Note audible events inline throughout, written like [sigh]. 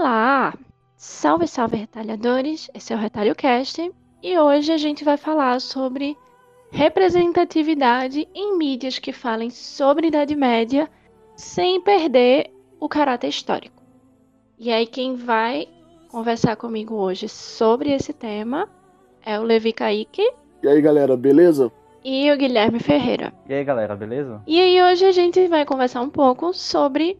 Olá! Salve, salve, retalhadores! Esse é o Retalho Cast e hoje a gente vai falar sobre representatividade em mídias que falem sobre Idade Média sem perder o caráter histórico. E aí, quem vai conversar comigo hoje sobre esse tema é o Levi Kaique. E aí, galera, beleza? E o Guilherme Ferreira. E aí, galera, beleza? E aí, hoje a gente vai conversar um pouco sobre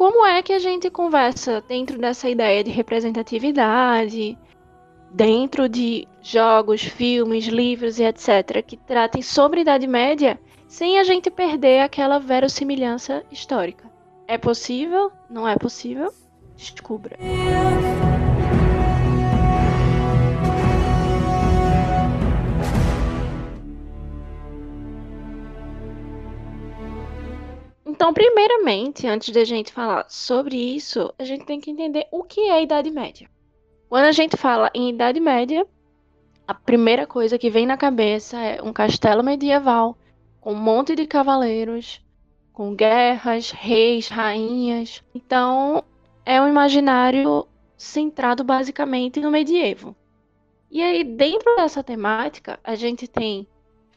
como é que a gente conversa dentro dessa ideia de representatividade, dentro de jogos, filmes, livros e etc., que tratem sobre Idade Média, sem a gente perder aquela verossimilhança histórica. É possível? Não é possível? Descubra. Então, primeiramente, antes de a gente falar sobre isso, a gente tem que entender o que é a Idade Média. Quando a gente fala em Idade Média, a primeira coisa que vem na cabeça é um castelo medieval com um monte de cavaleiros, com guerras, reis, rainhas. Então, é um imaginário centrado basicamente no medievo. E aí, dentro dessa temática, a gente tem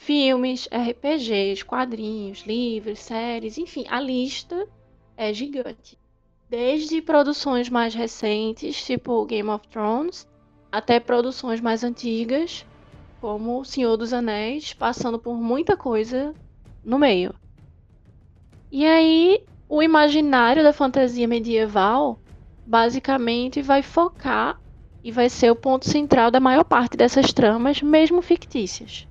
filmes, RPGs, quadrinhos, livros, séries, enfim, a lista é gigante. Desde produções mais recentes, tipo Game of Thrones, até produções mais antigas, como O Senhor dos Anéis, passando por muita coisa no meio. E aí, o imaginário da fantasia medieval basicamente vai focar e vai ser o ponto central da maior parte dessas tramas, mesmo fictícias.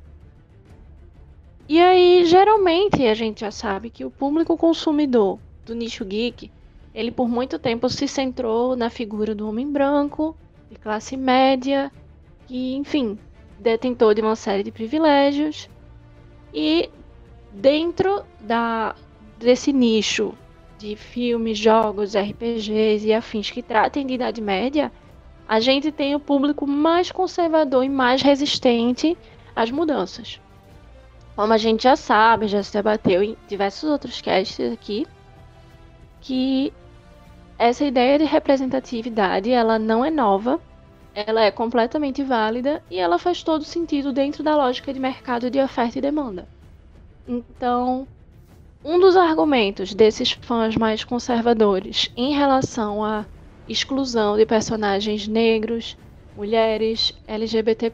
E aí, geralmente, a gente já sabe que o público consumidor do nicho geek, ele por muito tempo se centrou na figura do homem branco, de classe média, que, enfim, detentor de uma série de privilégios. E dentro da, desse nicho de filmes, jogos, RPGs e afins que tratem de Idade Média, a gente tem o público mais conservador e mais resistente às mudanças. Como a gente já sabe, já se debateu em diversos outros casts aqui, que essa ideia de representatividade ela não é nova, ela é completamente válida e ela faz todo sentido dentro da lógica de mercado de oferta e demanda. Então, um dos argumentos desses fãs mais conservadores em relação à exclusão de personagens negros, mulheres, LGBT+,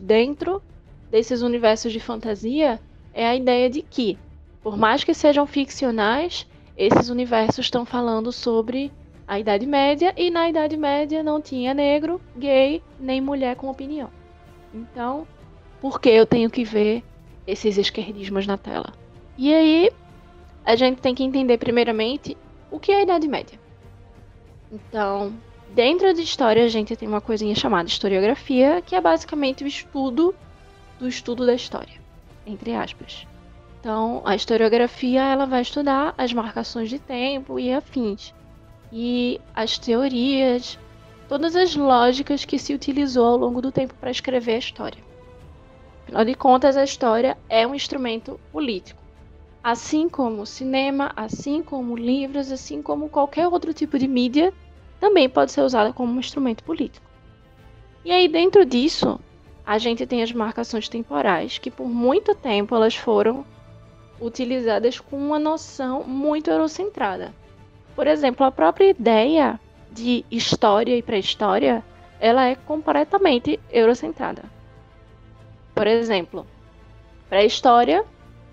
dentro desses universos de fantasia é a ideia de que, por mais que sejam ficcionais, esses universos estão falando sobre a Idade Média e na Idade Média não tinha negro, gay, nem mulher com opinião. Então, por que eu tenho que ver esses esquerdismos na tela? E aí, a gente tem que entender primeiramente o que é a Idade Média. Então, dentro de história, a gente tem uma coisinha chamada historiografia, que é basicamente o estudo do estudo da história, entre aspas. Então, a historiografia ela vai estudar as marcações de tempo e afins, e as teorias, todas as lógicas que se utilizou ao longo do tempo para escrever a história. Afinal de contas, a história é um instrumento político. Assim como o cinema, assim como livros, assim como qualquer outro tipo de mídia, também pode ser usada como um instrumento político. E aí, dentro disso, a gente tem as marcações temporais, que por muito tempo elas foram utilizadas com uma noção muito eurocentrada. Por exemplo, a própria ideia de história e pré-história, ela é completamente eurocentrada. Por exemplo, pré-história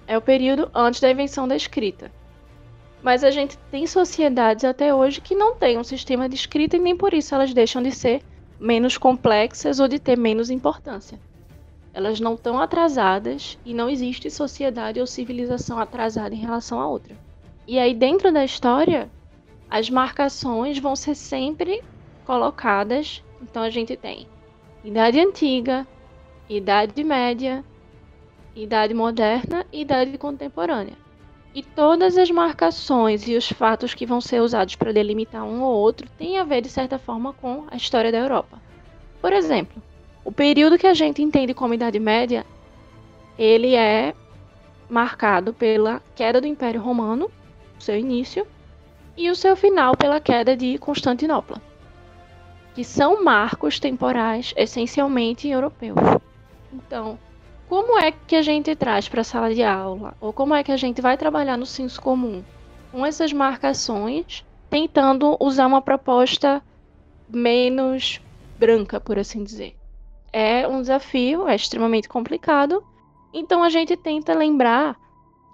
é o período antes da invenção da escrita. Mas a gente tem sociedades até hoje que não têm um sistema de escrita e nem por isso elas deixam de ser menos complexas ou de ter menos importância. Elas não estão atrasadas e não existe sociedade ou civilização atrasada em relação a outra. E aí, dentro da história, as marcações vão ser sempre colocadas. Então, a gente tem Idade Antiga, Idade Média, Idade Moderna e Idade Contemporânea. E todas as marcações e os fatos que vão ser usados para delimitar um ou outro têm a ver, de certa forma, com a história da Europa. Por exemplo, o período que a gente entende como Idade Média, ele é marcado pela queda do Império Romano, seu início, e o seu final pela queda de Constantinopla. que são marcos temporais essencialmente europeus. Então, como é que a gente traz para a sala de aula, ou como é que a gente vai trabalhar no senso comum com essas marcações, tentando usar uma proposta menos branca, por assim dizer? É um desafio, é extremamente complicado. Então a gente tenta lembrar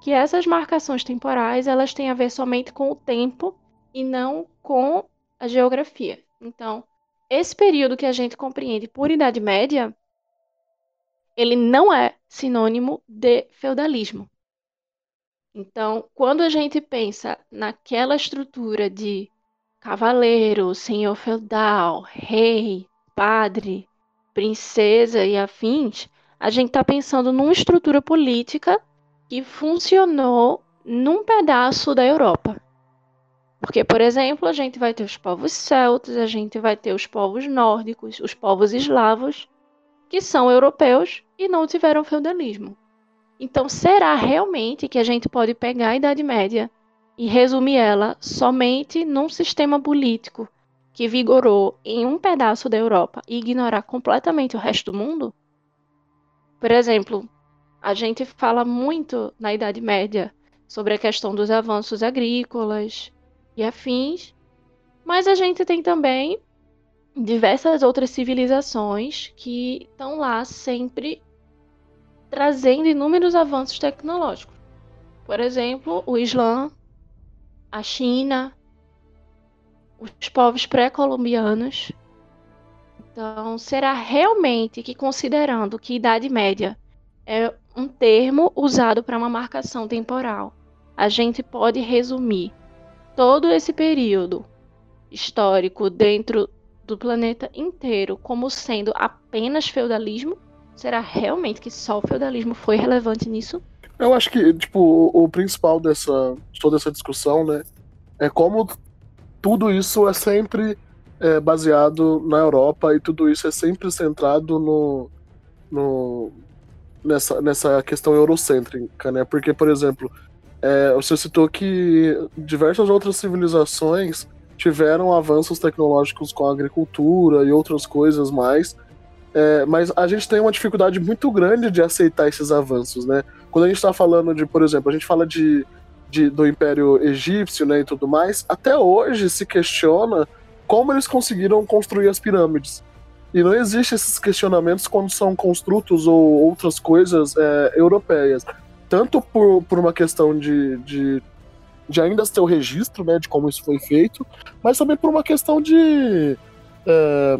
que essas marcações temporais elas têm a ver somente com o tempo e não com a geografia. Então, esse período que a gente compreende por Idade Média ele não é sinônimo de feudalismo. Então, quando a gente pensa naquela estrutura de cavaleiro, senhor feudal, rei, padre, princesa e afins, a gente está pensando numa estrutura política que funcionou num pedaço da Europa. Porque, por exemplo, a gente vai ter os povos celtas, a gente vai ter os povos nórdicos, os povos eslavos, que são europeus e não tiveram feudalismo. Então, será realmente que a gente pode pegar a Idade Média e resumir ela somente num sistema político que vigorou em um pedaço da Europa e ignorar completamente o resto do mundo? Por exemplo, a gente fala muito na Idade Média sobre a questão dos avanços agrícolas e afins, mas a gente tem também diversas outras civilizações que estão lá sempre trazendo inúmeros avanços tecnológicos. Por exemplo, o Islã, a China, os povos pré-colombianos. Então, será realmente que, considerando que Idade Média é um termo usado para uma marcação temporal, a gente pode resumir todo esse período histórico dentro do planeta inteiro como sendo apenas feudalismo? Será realmente que só o feudalismo foi relevante nisso? Eu acho que, tipo, o, principal dessa toda essa discussão, né, é como tudo isso é sempre é, baseado na Europa e tudo isso é sempre centrado no, no nessa, nessa questão eurocêntrica, né? Porque, por exemplo, é, você citou que diversas outras civilizações tiveram avanços tecnológicos com a agricultura e outras coisas mais. É, mas a gente tem uma dificuldade muito grande de aceitar esses avanços, né? Quando a gente está falando de, por exemplo, a gente fala de, de, do Império Egípcio né, e tudo mais, até hoje se questiona como eles conseguiram construir as pirâmides. E não existe esses questionamentos quando são construtos ou outras coisas é, europeias. Tanto por, por uma questão de, de de ainda ter o registro né, de como isso foi feito, mas também por uma questão de é,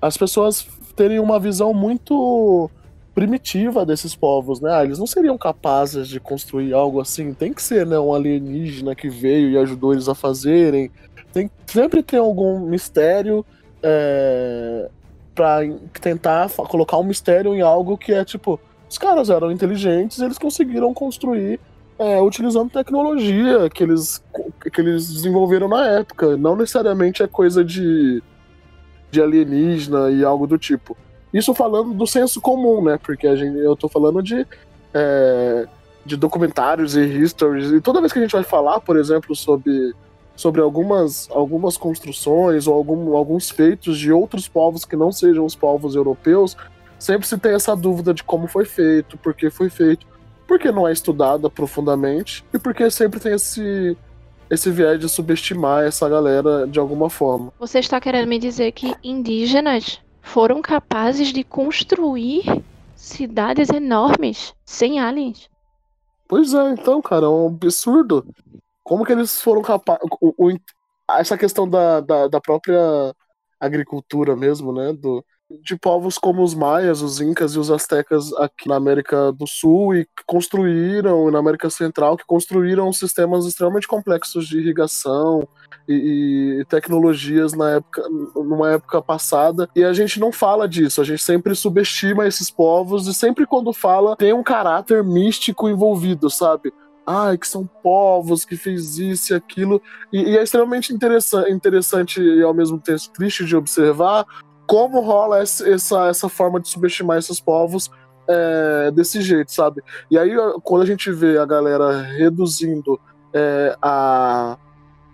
as pessoas terem uma visão muito primitiva desses povos, né? Ah, eles não seriam capazes de construir algo assim. Tem que ser, né, um alienígena que veio e ajudou eles a fazerem. Tem sempre tem algum mistério é, para tentar colocar um mistério em algo que é tipo, os caras eram inteligentes, eles conseguiram construir é, utilizando tecnologia que eles, que eles desenvolveram na época. Não necessariamente é coisa de, de alienígena e algo do tipo. Isso falando do senso comum, né? Porque a gente, eu tô falando de, é, de documentários e histories. E toda vez que a gente vai falar, por exemplo, sobre, sobre algumas, algumas construções ou algum, alguns feitos de outros povos que não sejam os povos europeus, sempre se tem essa dúvida de como foi feito, por que foi feito porque não é estudada profundamente e porque sempre tem esse esse viés de subestimar essa galera de alguma forma. Você está querendo me dizer que indígenas foram capazes de construir cidades enormes sem aliens? Pois é, então, cara, é um absurdo. Como que eles foram capazes. Essa questão da, da, da própria agricultura mesmo, né? Do, de povos como os maias, os incas e os astecas aqui na América do Sul e construíram, na América Central, que construíram sistemas extremamente complexos de irrigação e, e, tecnologias na época, numa época passada. E a gente não fala disso, a gente sempre subestima esses povos e sempre quando fala tem um caráter místico envolvido, sabe? ai, que são povos que fez isso e aquilo. E, e, é extremamente interessante, interessante e ao mesmo tempo triste de observar como rola essa, essa forma de subestimar esses povos é, desse jeito, sabe? E aí, quando a gente vê a galera reduzindo é, a,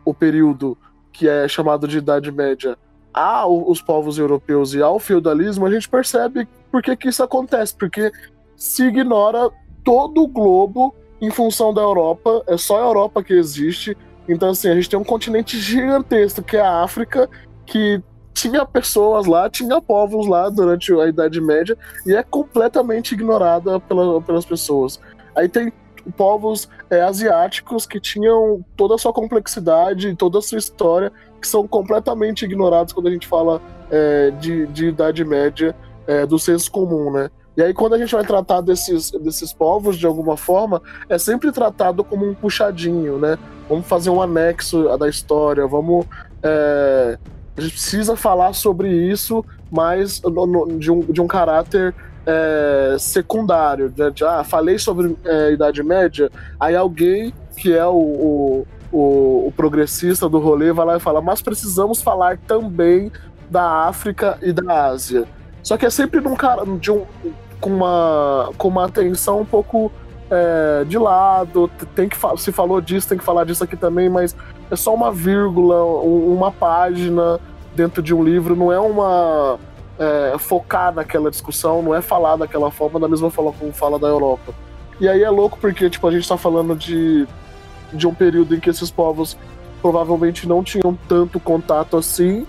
o período que é chamado de Idade Média aos povos europeus e ao feudalismo, a gente percebe por que, que isso acontece, porque se ignora todo o globo em função da Europa, é só a Europa que existe. Então, assim, a gente tem um continente gigantesco, que é a África, que tinha pessoas lá, tinha povos lá durante a Idade Média, e é completamente ignorada pela, pelas pessoas. Aí tem povos é, asiáticos que tinham toda a sua complexidade, toda a sua história, que são completamente ignorados quando a gente fala é, de, de Idade Média é, do senso comum, né? E aí, quando a gente vai tratar desses, desses povos de alguma forma, é sempre tratado como um puxadinho, né? Vamos fazer um anexo da história, vamos. É, a gente precisa falar sobre isso, mas de, um, de um caráter é, secundário. De, de, ah, falei sobre é, Idade Média, aí alguém que é o, o, o, o progressista do rolê vai lá e fala, mas precisamos falar também da África e da Ásia. Só que é sempre num cara de um, com uma com uma atenção um pouco é, de lado. Tem que se falou disso, tem que falar disso aqui também, mas é só uma vírgula, uma página dentro de um livro. Não é uma é, focar naquela discussão, não é falar daquela forma da mesma forma como fala da Europa. E aí é louco porque tipo a gente está falando de de um período em que esses povos provavelmente não tinham tanto contato assim.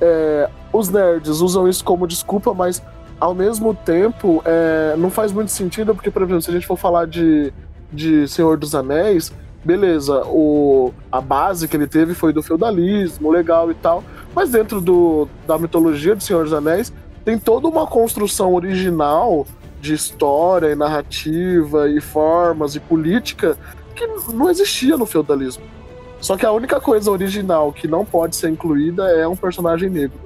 É, os nerds usam isso como desculpa, mas ao mesmo tempo é, não faz muito sentido, porque, por exemplo, se a gente for falar de, de Senhor dos Anéis, beleza, o, a base que ele teve foi do feudalismo, legal e tal, mas dentro do, da mitologia de Senhor dos Anéis tem toda uma construção original de história e narrativa e formas e política que não existia no feudalismo. Só que a única coisa original que não pode ser incluída é um personagem negro.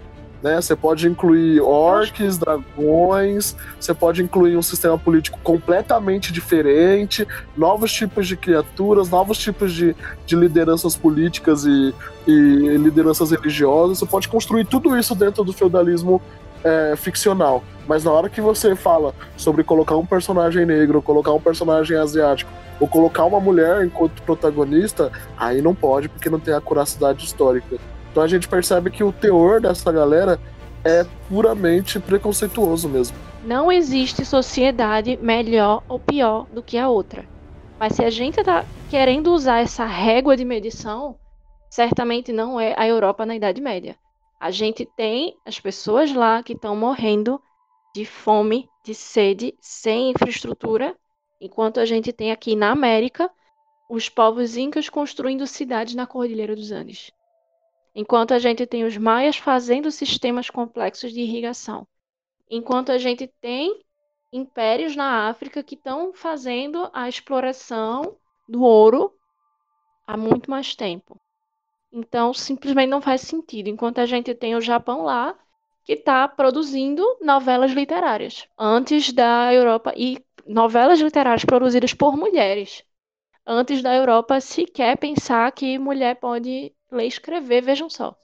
Né? Você pode incluir orcs, dragões, você pode incluir um sistema político completamente diferente, novos tipos de criaturas, novos tipos de, de lideranças políticas e, e lideranças religiosas. Você pode construir tudo isso dentro do feudalismo é, ficcional. Mas na hora que você fala sobre colocar um personagem negro, colocar um personagem asiático, ou colocar uma mulher enquanto protagonista, aí não pode, porque não tem a curacidade histórica. Então a gente percebe que o teor dessa galera é puramente preconceituoso mesmo. Não existe sociedade melhor ou pior do que a outra. Mas se a gente está querendo usar essa régua de medição, certamente não é a Europa na Idade Média. A gente tem as pessoas lá que estão morrendo de fome, de sede, sem infraestrutura Enquanto a gente tem aqui na América os povos incas construindo cidades na Cordilheira dos Andes. Enquanto a gente tem os maias fazendo sistemas complexos de irrigação. Enquanto a gente tem impérios na África que estão fazendo a exploração do ouro há muito mais tempo. Então, simplesmente não faz sentido. Enquanto a gente tem o Japão lá, que está produzindo novelas literárias antes da Europa e novelas literárias produzidas por mulheres. Antes da Europa sequer pensar que mulher pode ler e escrever, vejam só.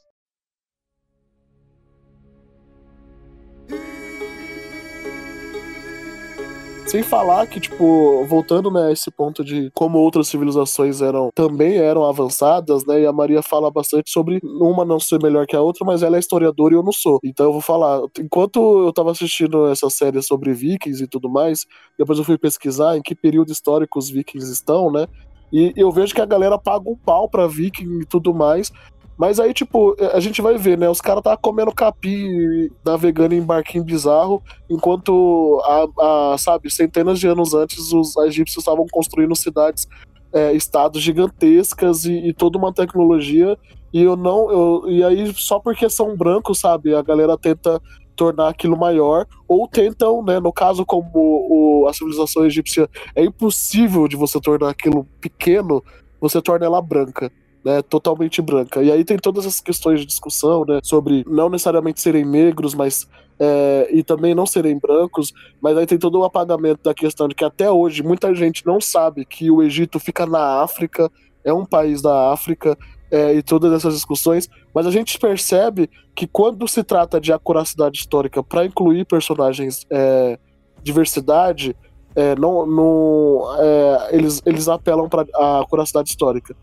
Sem falar que, tipo, voltando, né, a esse ponto de como outras civilizações eram também eram avançadas, né? E a Maria fala bastante sobre uma não ser melhor que a outra, mas ela é historiadora e eu não sou. Então eu vou falar. Enquanto eu tava assistindo essa série sobre vikings e tudo mais, depois eu fui pesquisar em que período histórico os vikings estão, né? E eu vejo que a galera paga um pau pra viking e tudo mais, mas aí, tipo, a gente vai ver, né? Os caras tá comendo capim, navegando em barquinho bizarro, enquanto, a, a, sabe, centenas de anos antes, os egípcios estavam construindo cidades, é, estados gigantescas e, e, toda uma tecnologia. E eu não. Eu, e aí, só porque são brancos, sabe? A galera tenta tornar aquilo maior, ou tentam, né, no caso como o, a civilização egípcia é impossível de você tornar aquilo pequeno, você torna ela branca né, totalmente branca. E aí tem todas essas questões de discussão, né, sobre não necessariamente serem negros, mas é, e também não serem brancos, mas aí tem todo o apagamento da questão de que até hoje muita gente não sabe que o Egito fica na África, é um país da África, é, e todas essas discussões, mas a gente percebe que quando se trata de acuracidade histórica para incluir personagens é, diversidade, é, não, não, é, eles, eles apelam para a acuracidade histórica.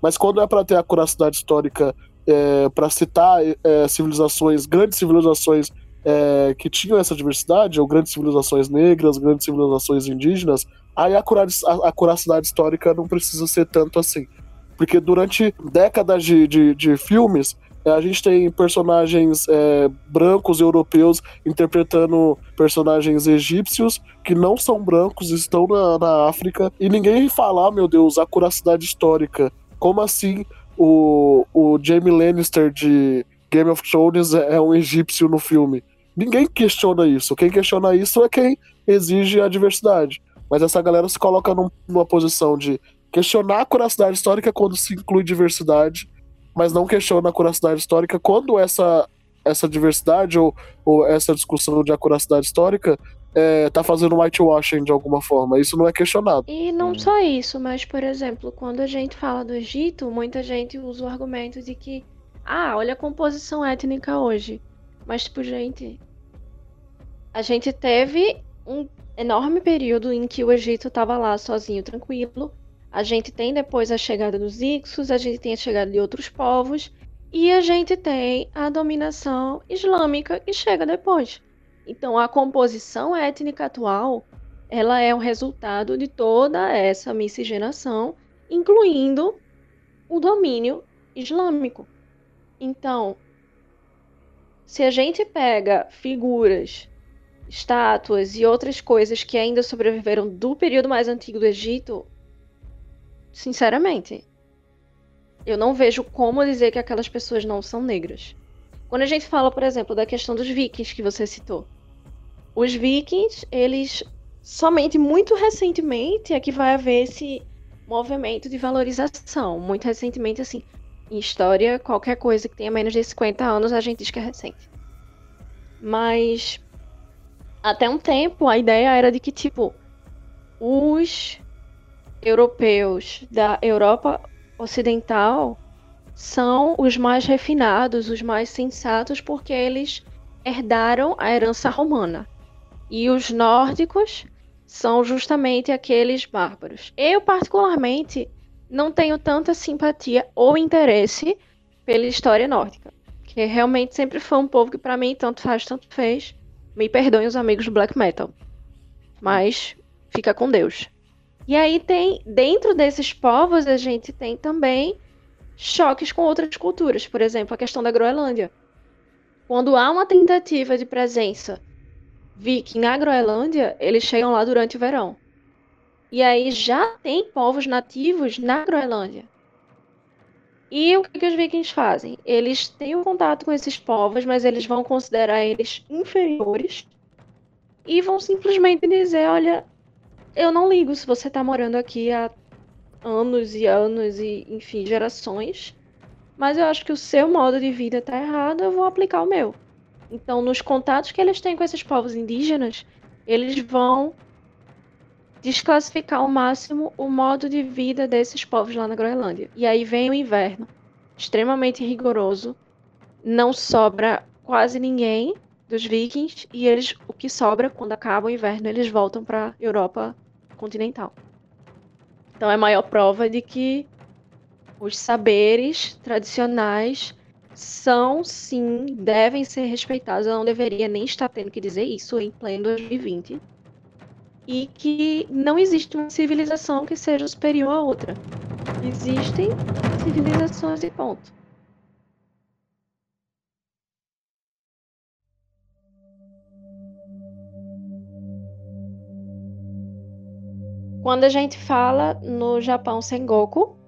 Mas quando é para ter a curacidade histórica é, para citar é, civilizações, grandes civilizações que tinham essa diversidade, ou grandes civilizações negras, grandes civilizações indígenas, aí a, a, a histórica não precisa ser tanto assim. Porque durante décadas de, de, de filmes, é, a gente tem personagens é, brancos europeus interpretando personagens egípcios que não são brancos, estão na, na África, e ninguém fala, ah, meu Deus, a curacidade histórica. Como assim o, o Jamie Lannister de Game of Thrones é, é um egípcio no filme? Ninguém questiona isso. Quem questiona isso é quem exige a diversidade. Mas essa galera se coloca num, numa posição de questionar a curacidade histórica quando se inclui diversidade mas não questiona a acuracidade histórica quando essa, essa diversidade ou, ou essa discussão de acuracidade histórica é, tá fazendo whitewashing de alguma forma. Isso não é questionado. E não só isso, mas, por exemplo, quando a gente fala do Egito, muita gente usa o argumento de que, ah, olha a composição étnica hoje. Mas, tipo, gente, a gente teve um enorme período em que o Egito estava lá sozinho, tranquilo, a gente tem depois a chegada dos Ixos, a gente tem a chegada de outros povos e a gente tem a dominação islâmica que chega depois. Então a composição étnica atual, ela é o resultado de toda essa miscigenação, incluindo o domínio islâmico. Então, se a gente pega figuras, estátuas e outras coisas que ainda sobreviveram do período mais antigo do Egito, Sinceramente. Eu não vejo como dizer que aquelas pessoas não são negras. Quando a gente fala, por exemplo, da questão dos vikings que você citou. Os vikings, eles somente muito recentemente é que vai haver esse movimento de valorização. Muito recentemente, assim, em história, qualquer coisa que tenha menos de 50 anos, a gente diz que é recente. Mas até um tempo a ideia era de que, tipo, os europeus da Europa Ocidental são os mais refinados, os mais sensatos, porque eles herdaram a herança romana. E os nórdicos são justamente aqueles bárbaros. Eu, particularmente, não tenho tanta simpatia ou interesse pela história nórdica. Que realmente sempre foi um povo que, para mim, tanto faz, tanto fez. Me perdoem os amigos do black metal. Mas fica com Deus. E aí tem, dentro desses povos, a gente tem também choques com outras culturas. Por exemplo, a questão da Groenlândia. Quando há uma tentativa de presença viking na Groenlândia, eles chegam lá durante o verão. E aí já tem povos nativos na Groenlândia. E o que, que os vikings fazem? Eles têm um contato com esses povos, mas eles vão considerar eles inferiores e vão simplesmente dizer: olha, eu não ligo se você tá morando aqui há anos e anos e, enfim, gerações. Mas eu acho que o seu modo de vida tá errado, eu vou aplicar o meu. Então, nos contatos que eles têm com esses povos indígenas, eles vão desclassificar ao máximo o modo de vida desses povos lá na Groenlândia. E aí vem o inverno, extremamente rigoroso, não sobra quase ninguém dos vikings e eles o que sobra quando acaba o inverno, eles voltam para Europa continental. Então é a maior prova de que os saberes tradicionais são sim, devem ser respeitados. Eu não deveria nem estar tendo que dizer isso em pleno 2020. E que não existe uma civilização que seja superior à outra. Existem civilizações e ponto. Quando a gente fala no Japão Sengoku,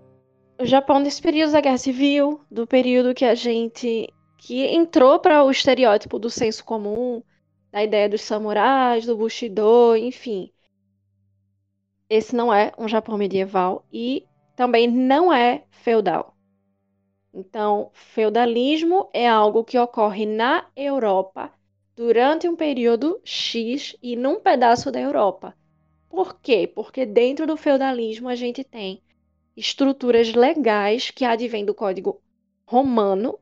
o Japão desse período da Guerra Civil, do período que a gente que entrou para o estereótipo do senso comum, da ideia dos samurais, do Bushido, enfim. Esse não é um Japão medieval e também não é feudal. Então, feudalismo é algo que ocorre na Europa durante um período X e num pedaço da Europa. Por quê? Porque dentro do feudalismo a gente tem estruturas legais que advêm do Código Romano,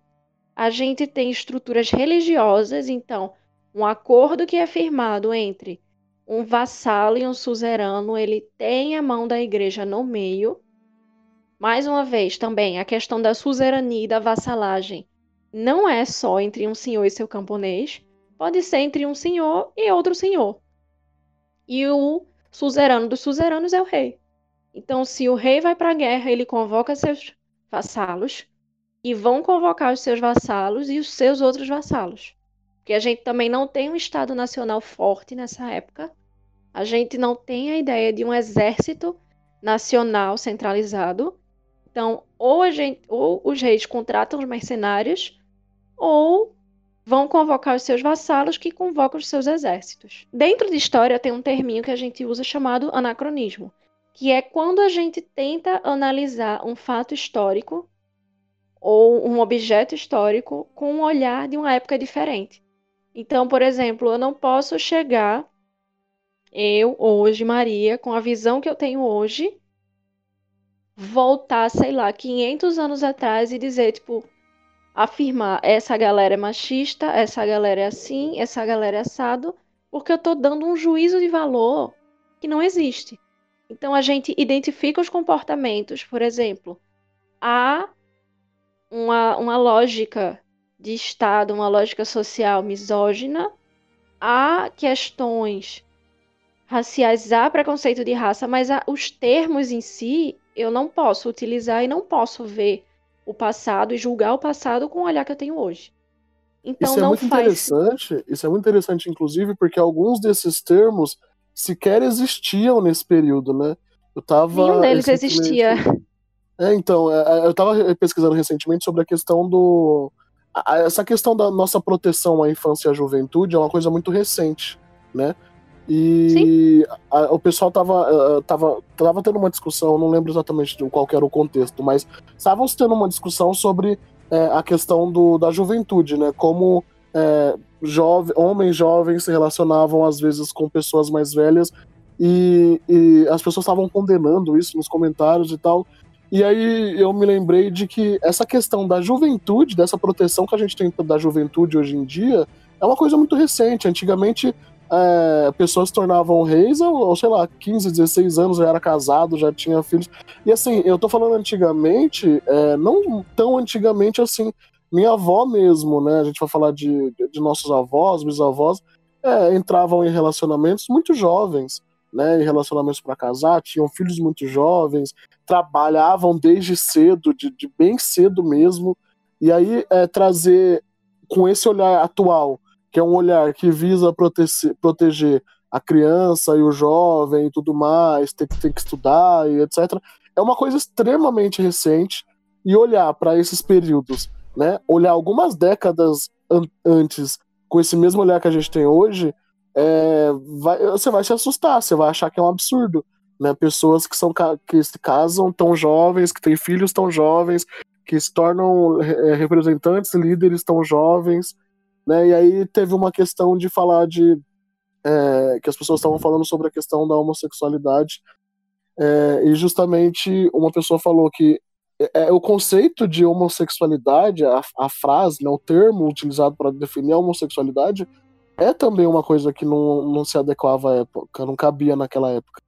a gente tem estruturas religiosas, então, um acordo que é firmado entre um vassalo e um suzerano, ele tem a mão da igreja no meio. Mais uma vez, também, a questão da suzerania e da vassalagem não é só entre um senhor e seu camponês, pode ser entre um senhor e outro senhor. E o suzerano dos suzeranos é o rei. Então, se o rei vai para a guerra, ele convoca seus vassalos e vão convocar os seus vassalos e os seus outros vassalos. Porque a gente também não tem um Estado Nacional forte nessa época. A gente não tem a ideia de um exército nacional centralizado. Então, ou, gente, ou os reis contratam os mercenários, ou vão convocar os seus vassalos que convocam os seus exércitos. Dentro de história tem um terminho que a gente usa chamado anacronismo, que é quando a gente tenta analisar um fato histórico ou um objeto histórico com um olhar de uma época diferente. Então, por exemplo, eu não posso chegar, eu, hoje, Maria, com a visão que eu tenho hoje, voltar, sei lá, 500 anos atrás e dizer, tipo, afirmar essa galera é machista, essa galera é assim, essa galera é assado, porque eu estou dando um juízo de valor que não existe. Então a gente identifica os comportamentos, por exemplo, há uma, uma lógica de Estado, uma lógica social misógina, há questões raciais, há preconceito de raça, mas há, os termos em si eu não posso utilizar e não posso ver o passado e julgar o passado com o olhar que eu tenho hoje. Então isso é muito faz... interessante, isso é muito interessante, inclusive, porque alguns desses termos sequer existiam nesse período, né? Eu tava. Nenhum deles existia. É, então, é, é, eu estava pesquisando recentemente sobre a questão do essa questão da nossa proteção à infância e à juventude é uma coisa muito recente, né? E a, o pessoal tava, tava, tava tendo uma discussão, não lembro exatamente qual era o contexto, mas estavam tendo uma discussão sobre é, a questão do, da juventude, né? Como é, jove, homens jovens se relacionavam às vezes com pessoas mais velhas e, e as pessoas estavam condenando isso nos comentários e tal. E aí eu me lembrei de que essa questão da juventude, dessa proteção que a gente tem da juventude hoje em dia, é uma coisa muito recente. Antigamente, é, pessoas se tornavam reis, ou, sei lá, 15, 16 anos, já era casado, já tinha filhos. E assim, eu tô falando antigamente, é, não tão antigamente assim. Minha avó mesmo, né? A gente vai falar de, de nossos avós, bisavós, é, entravam em relacionamentos muito jovens né, em relacionamentos para casar, tinham filhos muito jovens, trabalhavam desde cedo, de, de bem cedo mesmo, e aí é, trazer com esse olhar atual, que é um olhar que visa proteger, proteger a criança e o jovem e tudo mais, tem que, tem que estudar e etc., é uma coisa extremamente recente, e olhar para esses períodos, né, olhar algumas décadas an antes com esse mesmo olhar que a gente tem hoje, é, vai, você vai se assustar, você vai achar que é um absurdo. Né? Pessoas que, são, que se casam tão jovens, que têm filhos tão jovens, que se tornam é, representantes, líderes tão jovens. Né? E aí teve uma questão de falar de. É, que as pessoas estavam falando sobre a questão da homossexualidade. É, e justamente uma pessoa falou que é, é o conceito de homossexualidade, a, a frase, né, o termo utilizado para definir a homossexualidade, é também uma coisa que não, não se adequava à época, não cabia naquela época.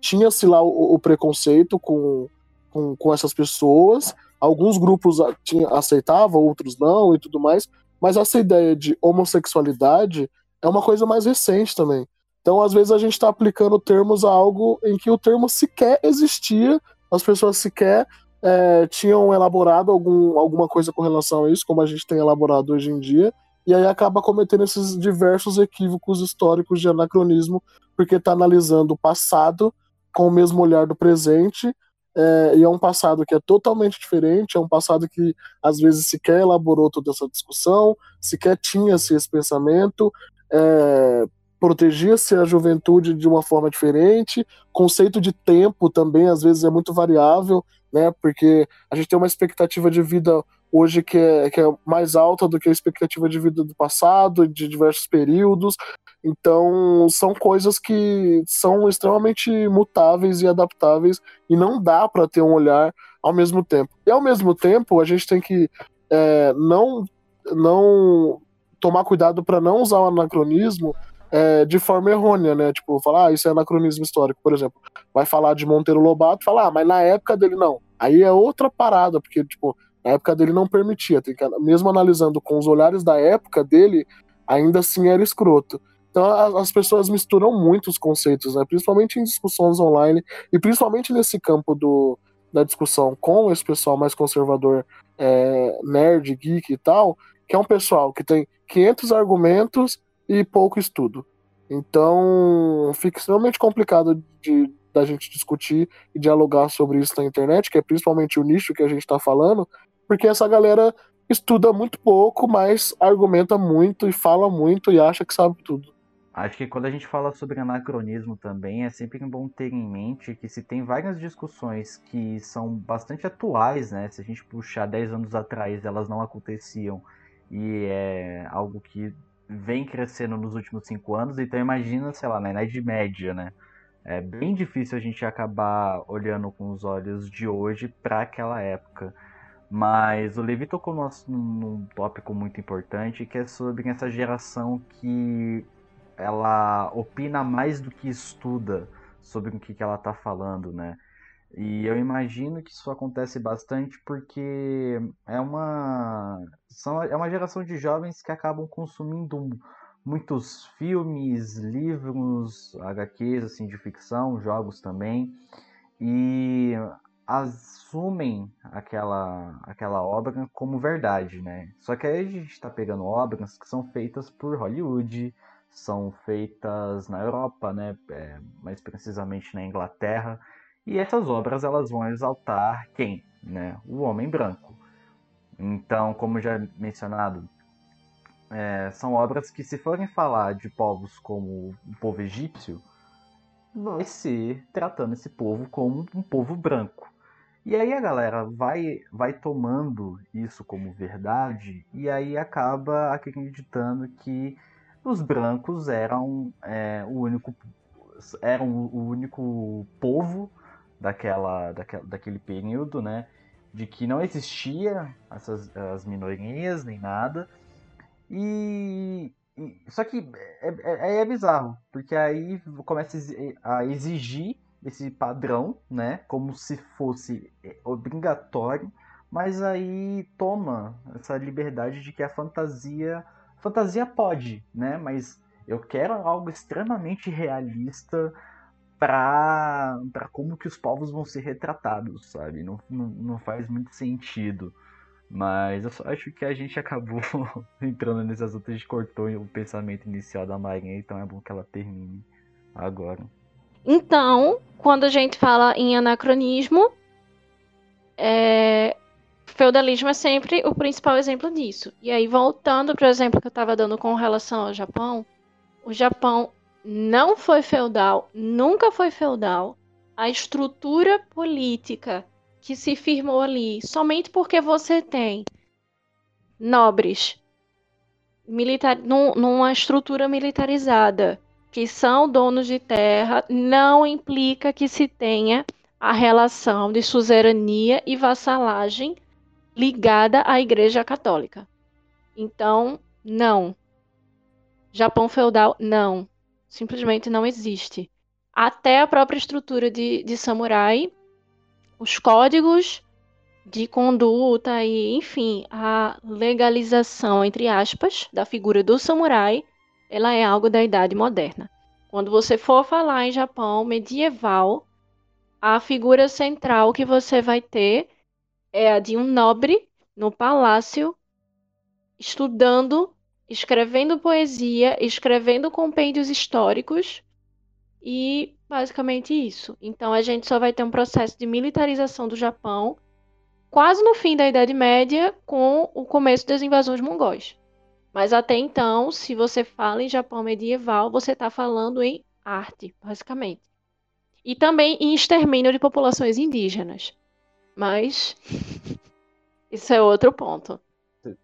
Tinha-se lá o, o preconceito com, com, com, essas pessoas, alguns grupos tinha, aceitavam, outros não e tudo mais, mas essa ideia de homossexualidade é uma coisa mais recente também. Então, às vezes, a gente está aplicando termos a algo em que o termo sequer existia, as pessoas sequer é, tinham elaborado algum, alguma coisa com relação a isso, como a gente tem elaborado hoje em dia, e aí acaba cometendo esses diversos equívocos históricos de anacronismo, porque está analisando o passado com o mesmo olhar do presente, é, e é um passado que é totalmente diferente, é um passado que às vezes sequer elaborou toda essa discussão, sequer tinha-se esse pensamento, é, protegia-se a juventude de uma forma diferente, conceito de tempo também às vezes é muito variável, né, porque a gente tem uma expectativa de vida hoje que é, que é mais alta do que a expectativa de vida do passado, de diversos períodos. Então, são coisas que são extremamente mutáveis e adaptáveis e não dá para ter um olhar ao mesmo tempo. E ao mesmo tempo, a gente tem que é, não, não tomar cuidado para não usar o anacronismo é, de forma errônea, né? Tipo, falar, ah, isso é anacronismo histórico, por exemplo. Vai falar de Monteiro Lobato, falar, ah, mas na época dele não Aí é outra parada, porque, tipo, na época dele não permitia. Que, mesmo analisando com os olhares da época dele, ainda assim era escroto. Então as pessoas misturam muito os conceitos, né? principalmente em discussões online e principalmente nesse campo do, da discussão com esse pessoal mais conservador, é, nerd, geek e tal, que é um pessoal que tem 500 argumentos e pouco estudo. Então fica extremamente complicado de da gente discutir e dialogar sobre isso na internet, que é principalmente o nicho que a gente está falando, porque essa galera estuda muito pouco, mas argumenta muito e fala muito e acha que sabe tudo. Acho que quando a gente fala sobre anacronismo também, é sempre bom ter em mente que se tem várias discussões que são bastante atuais, né? Se a gente puxar 10 anos atrás, elas não aconteciam e é algo que vem crescendo nos últimos 5 anos, então imagina, sei lá, na Idade Média, né? É bem difícil a gente acabar olhando com os olhos de hoje para aquela época. Mas o Levi tocou num, num tópico muito importante que é sobre essa geração que ela opina mais do que estuda sobre o que, que ela está falando, né? E eu imagino que isso acontece bastante porque é uma, são, é uma geração de jovens que acabam consumindo muitos filmes, livros, HQs assim, de ficção, jogos também, e assumem aquela, aquela obra como verdade, né? Só que aí a gente está pegando obras que são feitas por Hollywood, são feitas na Europa, né, é, mais precisamente na Inglaterra, e essas obras elas vão exaltar quem, né, o homem branco. Então, como já mencionado, é, são obras que se forem falar de povos como o povo egípcio, vai ser tratando esse povo como um povo branco. E aí a galera vai, vai tomando isso como verdade e aí acaba acreditando que os brancos eram é, o único eram o único povo daquela, daquela daquele período, né? De que não existia essas as minorias nem nada. E, e só que é, é, é, bizarro, porque aí começa a exigir esse padrão, né? Como se fosse obrigatório, mas aí toma essa liberdade de que a fantasia fantasia pode, né? Mas eu quero algo extremamente realista para para como que os povos vão ser retratados, sabe? Não, não, não faz muito sentido. Mas eu só acho que a gente acabou [laughs] entrando nesse assunto, a gente cortou o pensamento inicial da Marinha, então é bom que ela termine agora. Então, quando a gente fala em anacronismo, é, feudalismo é sempre o principal exemplo disso. E aí, voltando para o exemplo que eu estava dando com relação ao Japão, o Japão não foi feudal, nunca foi feudal. A estrutura política que se firmou ali, somente porque você tem nobres militar, num, numa estrutura militarizada, que são donos de terra, não implica que se tenha a relação de suzerania e vassalagem ligada à Igreja Católica. Então, não. Japão feudal, não. Simplesmente não existe. Até a própria estrutura de, de samurai, os códigos de conduta e, enfim, a legalização, entre aspas, da figura do samurai, ela é algo da idade moderna. Quando você for falar em Japão medieval, a figura central que você vai ter é a de um nobre no palácio, estudando, escrevendo poesia, escrevendo compêndios históricos e basicamente isso. Então a gente só vai ter um processo de militarização do Japão quase no fim da Idade Média com o começo das invasões mongóis. Mas até então, se você fala em Japão medieval, você está falando em arte, basicamente. E também em extermínio de populações indígenas. Mas [laughs] isso é outro ponto.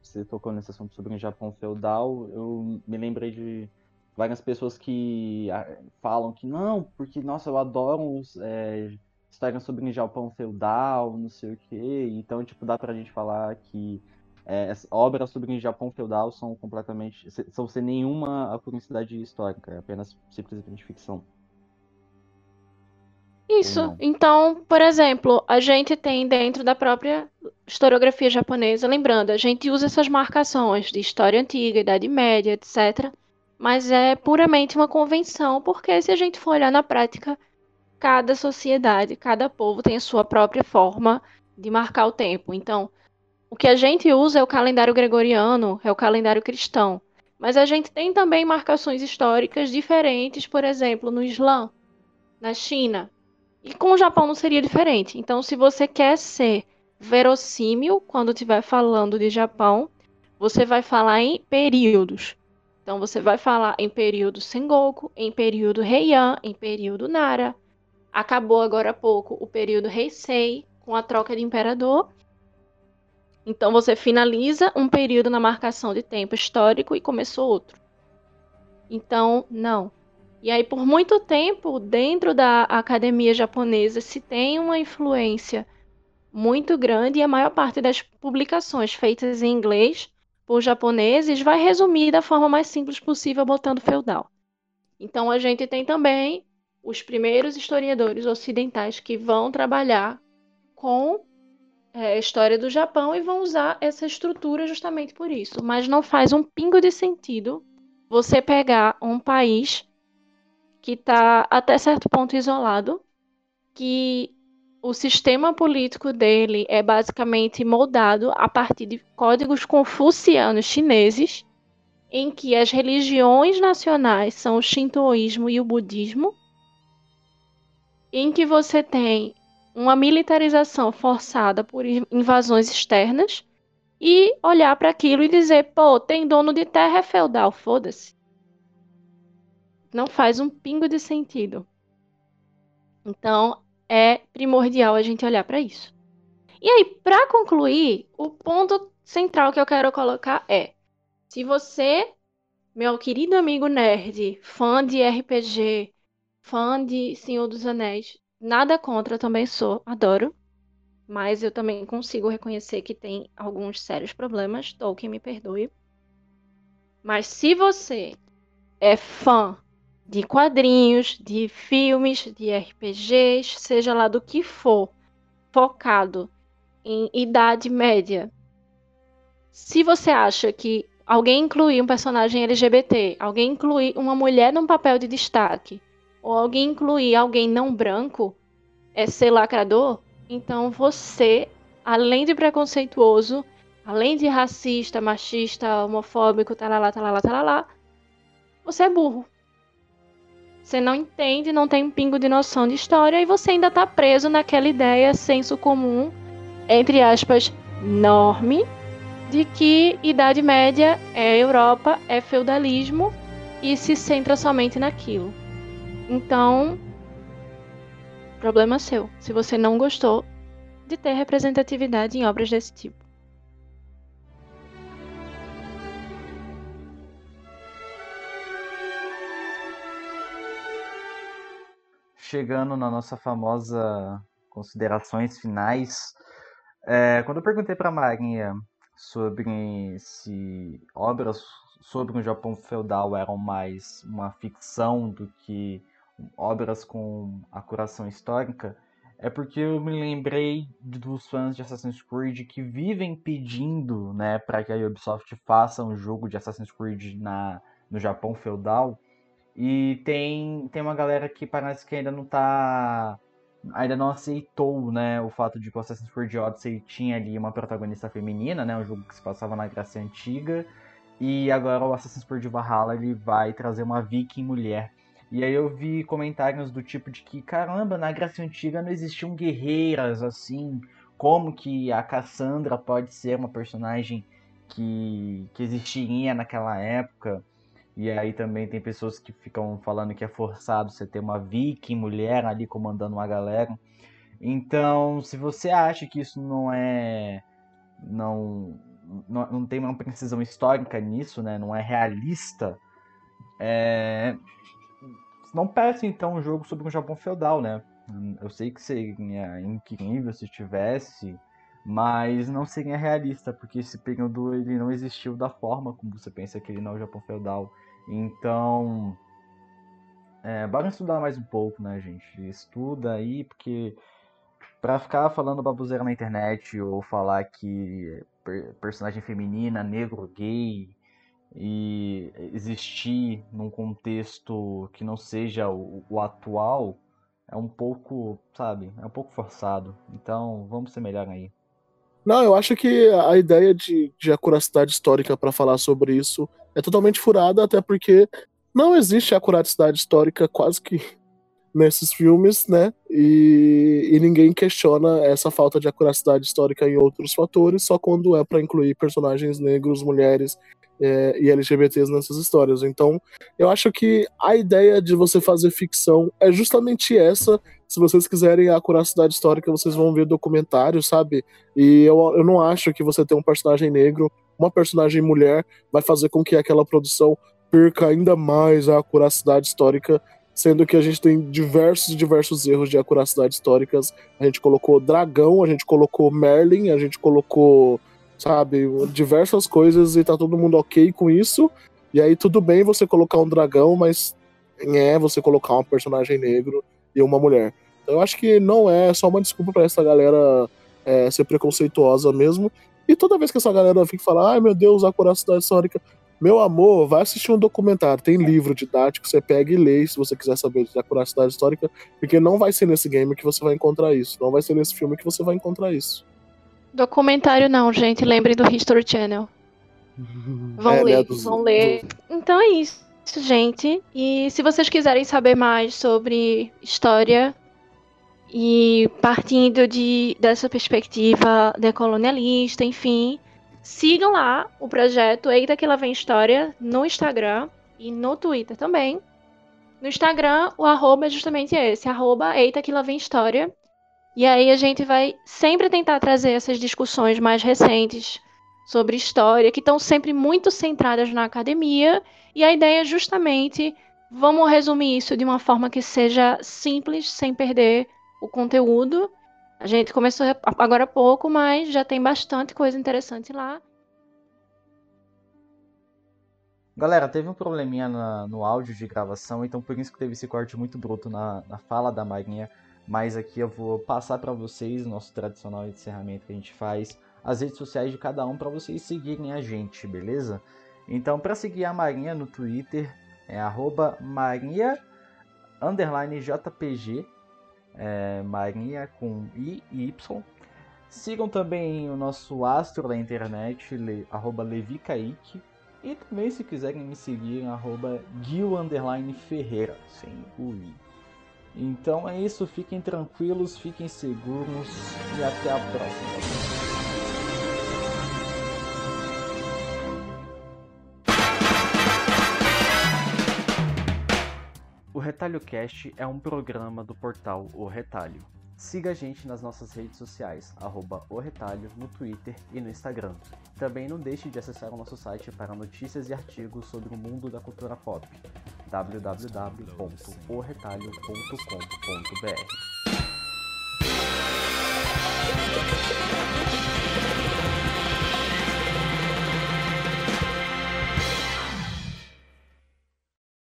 Você tocou nesse assunto sobre o Japão feudal, eu me lembrei de várias pessoas que ah, falam que não, porque, nossa, eu adoro os, é, histórias sobre o Japão feudal, não sei o quê. Então, tipo, dá pra gente falar que é, obras sobre o Japão feudal são completamente. são sem nenhuma curiosidade histórica, é apenas simplesmente ficção. Isso. Então, por exemplo, a gente tem dentro da própria historiografia japonesa, lembrando, a gente usa essas marcações de história antiga, Idade Média, etc. Mas é puramente uma convenção, porque se a gente for olhar na prática, cada sociedade, cada povo tem a sua própria forma de marcar o tempo. Então, o que a gente usa é o calendário gregoriano, é o calendário cristão. Mas a gente tem também marcações históricas diferentes, por exemplo, no Islã, na China. E com o Japão não seria diferente. Então, se você quer ser verossímil quando estiver falando de Japão, você vai falar em períodos. Então, você vai falar em período Sengoku, em período Heian, em período Nara. Acabou agora há pouco o período Heisei, com a troca de imperador. Então, você finaliza um período na marcação de tempo histórico e começou outro. Então, não. E aí, por muito tempo, dentro da academia japonesa, se tem uma influência muito grande e a maior parte das publicações feitas em inglês por japoneses vai resumir da forma mais simples possível, botando feudal. Então, a gente tem também os primeiros historiadores ocidentais que vão trabalhar com é, história do Japão e vão usar essa estrutura justamente por isso. Mas não faz um pingo de sentido você pegar um país que está até certo ponto isolado, que o sistema político dele é basicamente moldado a partir de códigos confucianos chineses, em que as religiões nacionais são o shintoísmo e o budismo, em que você tem uma militarização forçada por invasões externas e olhar para aquilo e dizer, pô, tem dono de terra é feudal, foda-se. Não faz um pingo de sentido. Então, é primordial a gente olhar para isso. E aí, para concluir, o ponto central que eu quero colocar é: se você, meu querido amigo nerd, fã de RPG, fã de Senhor dos Anéis, nada contra, também sou, adoro. Mas eu também consigo reconhecer que tem alguns sérios problemas, Tolkien me perdoe. Mas se você é fã de quadrinhos, de filmes, de RPGs, seja lá do que for, focado em idade média. Se você acha que alguém incluir um personagem LGBT, alguém incluir uma mulher num papel de destaque, ou alguém incluir alguém não branco, é ser lacrador, então você, além de preconceituoso, além de racista, machista, homofóbico, talalá, talalá, talalá, você é burro. Você não entende, não tem um pingo de noção de história e você ainda está preso naquela ideia senso comum, entre aspas, norme, de que Idade Média é Europa, é feudalismo e se centra somente naquilo. Então, problema seu, se você não gostou de ter representatividade em obras desse tipo. chegando na nossa famosa considerações finais, é, quando eu perguntei para Marinha sobre se obras sobre o Japão feudal eram mais uma ficção do que obras com acuração histórica, é porque eu me lembrei dos fãs de Assassin's Creed que vivem pedindo, né, para que a Ubisoft faça um jogo de Assassin's Creed na no Japão feudal. E tem, tem uma galera que parece que ainda não tá. Ainda não aceitou, né, o fato de que o Assassin's Creed Odyssey tinha ali uma protagonista feminina, né, um jogo que se passava na Grécia Antiga, e agora o Assassin's Creed Valhalla ele vai trazer uma viking mulher. E aí eu vi comentários do tipo de que, caramba, na Grécia Antiga não existiam guerreiras assim, como que a Cassandra pode ser uma personagem que, que existiria naquela época? E aí também tem pessoas que ficam falando que é forçado você ter uma viking mulher ali comandando uma galera. Então, se você acha que isso não é. Não, não, não tem uma precisão histórica nisso, né? Não é realista. É... Não peça então um jogo sobre um Japão feudal, né? Eu sei que seria incrível se tivesse, mas não seria realista, porque esse período ele não existiu da forma como você pensa que ele não é o Japão feudal. Então, É, bora estudar mais um pouco, né, gente? Estuda aí, porque pra ficar falando baboseira na internet ou falar que personagem feminina, negro, gay e existir num contexto que não seja o, o atual é um pouco, sabe, é um pouco forçado. Então, vamos ser melhor aí. Não, eu acho que a ideia de, de acuracidade histórica para falar sobre isso é totalmente furada, até porque não existe acuracidade histórica quase que [laughs] nesses filmes, né? E, e ninguém questiona essa falta de acuracidade histórica em outros fatores, só quando é para incluir personagens negros, mulheres é, e LGBTs nessas histórias. Então, eu acho que a ideia de você fazer ficção é justamente essa. Se vocês quiserem a acuracidade histórica, vocês vão ver documentários, sabe? E eu, eu não acho que você ter um personagem negro, uma personagem mulher, vai fazer com que aquela produção perca ainda mais a acuracidade histórica sendo que a gente tem diversos diversos erros de acuracidade históricas. A gente colocou dragão, a gente colocou Merlin, a gente colocou, sabe, diversas coisas e tá todo mundo ok com isso. E aí tudo bem você colocar um dragão, mas é você colocar um personagem negro e uma mulher. Então, eu acho que não é só uma desculpa para essa galera é, ser preconceituosa mesmo. E toda vez que essa galera fica falar, ai meu Deus, a acuracidade histórica, meu amor, vai assistir um documentário. Tem livro didático, você pega e lê se você quiser saber da curiosidade histórica, porque não vai ser nesse game que você vai encontrar isso. Não vai ser nesse filme que você vai encontrar isso. Documentário não, gente. Lembrem do History Channel. [laughs] Vão é, ler, né, dos, vão ler. Então é isso, gente. E se vocês quiserem saber mais sobre história e partindo de, dessa perspectiva decolonialista, enfim, Sigam lá o projeto Eita Que Lá Vem História no Instagram e no Twitter também. No Instagram, o arroba é justamente esse, arroba Eita Que Lá Vem História. E aí a gente vai sempre tentar trazer essas discussões mais recentes sobre história, que estão sempre muito centradas na academia. E a ideia é justamente, vamos resumir isso de uma forma que seja simples, sem perder o conteúdo a gente começou agora há pouco, mas já tem bastante coisa interessante lá. Galera, teve um probleminha na, no áudio de gravação, então por isso que teve esse corte muito bruto na, na fala da Marinha. Mas aqui eu vou passar para vocês nosso tradicional encerramento que a gente faz, as redes sociais de cada um para vocês seguirem a gente, beleza? Então, para seguir a Marinha no Twitter é Marinha JPG é, Marinha com I e Y. Sigam também o nosso astro da internet, le, arroba Levikaique. E também se quiserem me seguir, arroba Gil Ferreira, sem o I. Então é isso, fiquem tranquilos, fiquem seguros e até a próxima. Retalho Cast é um programa do portal O Retalho. Siga a gente nas nossas redes sociais, arroba o Retalho, no Twitter e no Instagram. Também não deixe de acessar o nosso site para notícias e artigos sobre o mundo da cultura pop, www.oretalho.com.br.